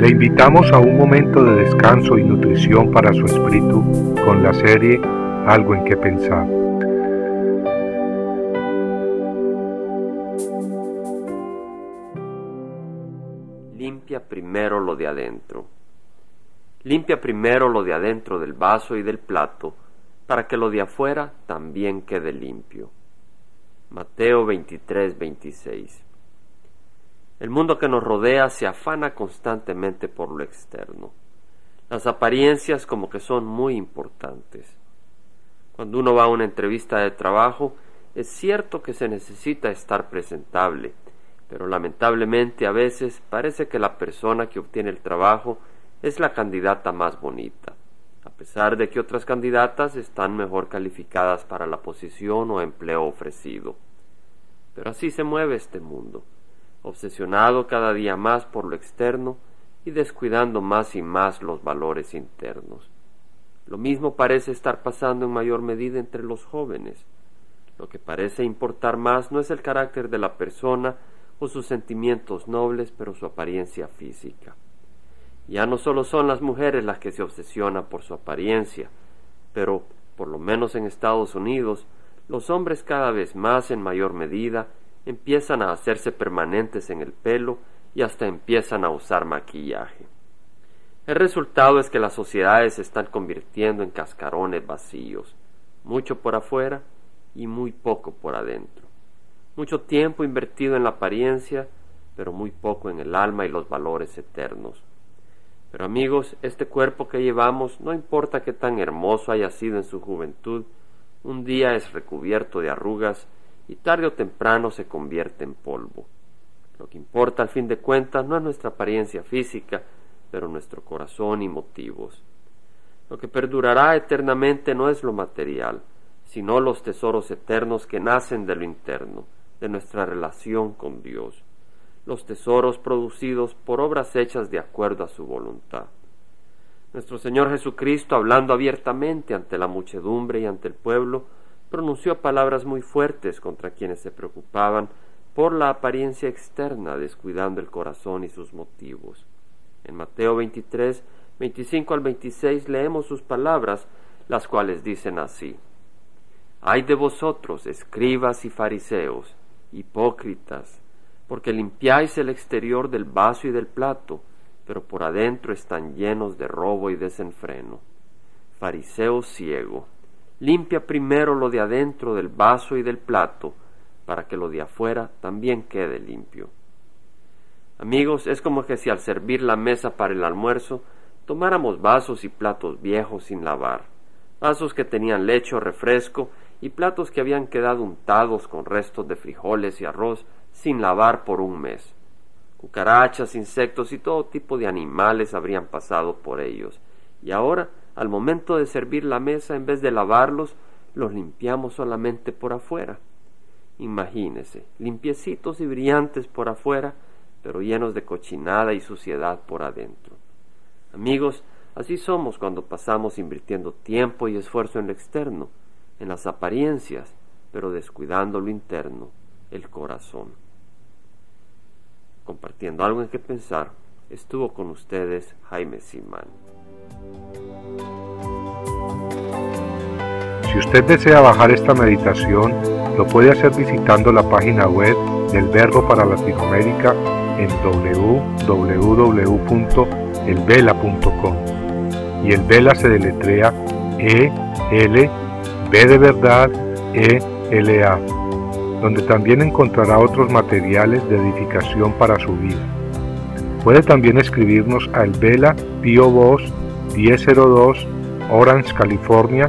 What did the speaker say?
Le invitamos a un momento de descanso y nutrición para su espíritu con la serie Algo en que pensar. Limpia primero lo de adentro. Limpia primero lo de adentro del vaso y del plato para que lo de afuera también quede limpio. Mateo 23, 26. El mundo que nos rodea se afana constantemente por lo externo. Las apariencias como que son muy importantes. Cuando uno va a una entrevista de trabajo, es cierto que se necesita estar presentable, pero lamentablemente a veces parece que la persona que obtiene el trabajo es la candidata más bonita, a pesar de que otras candidatas están mejor calificadas para la posición o empleo ofrecido. Pero así se mueve este mundo obsesionado cada día más por lo externo y descuidando más y más los valores internos. Lo mismo parece estar pasando en mayor medida entre los jóvenes. Lo que parece importar más no es el carácter de la persona o sus sentimientos nobles, pero su apariencia física. Ya no solo son las mujeres las que se obsesionan por su apariencia, pero, por lo menos en Estados Unidos, los hombres cada vez más en mayor medida empiezan a hacerse permanentes en el pelo y hasta empiezan a usar maquillaje. El resultado es que las sociedades se están convirtiendo en cascarones vacíos, mucho por afuera y muy poco por adentro. Mucho tiempo invertido en la apariencia, pero muy poco en el alma y los valores eternos. Pero amigos, este cuerpo que llevamos, no importa qué tan hermoso haya sido en su juventud, un día es recubierto de arrugas y tarde o temprano se convierte en polvo. Lo que importa al fin de cuentas no es nuestra apariencia física, pero nuestro corazón y motivos. Lo que perdurará eternamente no es lo material, sino los tesoros eternos que nacen de lo interno, de nuestra relación con Dios, los tesoros producidos por obras hechas de acuerdo a su voluntad. Nuestro Señor Jesucristo, hablando abiertamente ante la muchedumbre y ante el pueblo, pronunció palabras muy fuertes contra quienes se preocupaban por la apariencia externa, descuidando el corazón y sus motivos. En Mateo 23, 25 al 26 leemos sus palabras, las cuales dicen así. Ay de vosotros, escribas y fariseos, hipócritas, porque limpiáis el exterior del vaso y del plato, pero por adentro están llenos de robo y desenfreno. Fariseo ciego, limpia primero lo de adentro del vaso y del plato, para que lo de afuera también quede limpio. Amigos, es como que si al servir la mesa para el almuerzo tomáramos vasos y platos viejos sin lavar, vasos que tenían leche o refresco y platos que habían quedado untados con restos de frijoles y arroz sin lavar por un mes. Cucarachas, insectos y todo tipo de animales habrían pasado por ellos, y ahora al momento de servir la mesa, en vez de lavarlos, los limpiamos solamente por afuera. Imagínese, limpiecitos y brillantes por afuera, pero llenos de cochinada y suciedad por adentro. Amigos, así somos cuando pasamos invirtiendo tiempo y esfuerzo en lo externo, en las apariencias, pero descuidando lo interno, el corazón. Compartiendo algo en que pensar, estuvo con ustedes Jaime Simán. Si usted desea bajar esta meditación, lo puede hacer visitando la página web del Verbo para Latinoamérica en www.elvela.com. Y el Vela se deletrea E L B de verdad E L A, donde también encontrará otros materiales de edificación para su vida. Puede también escribirnos a El Vela Pio 1002 Orange, California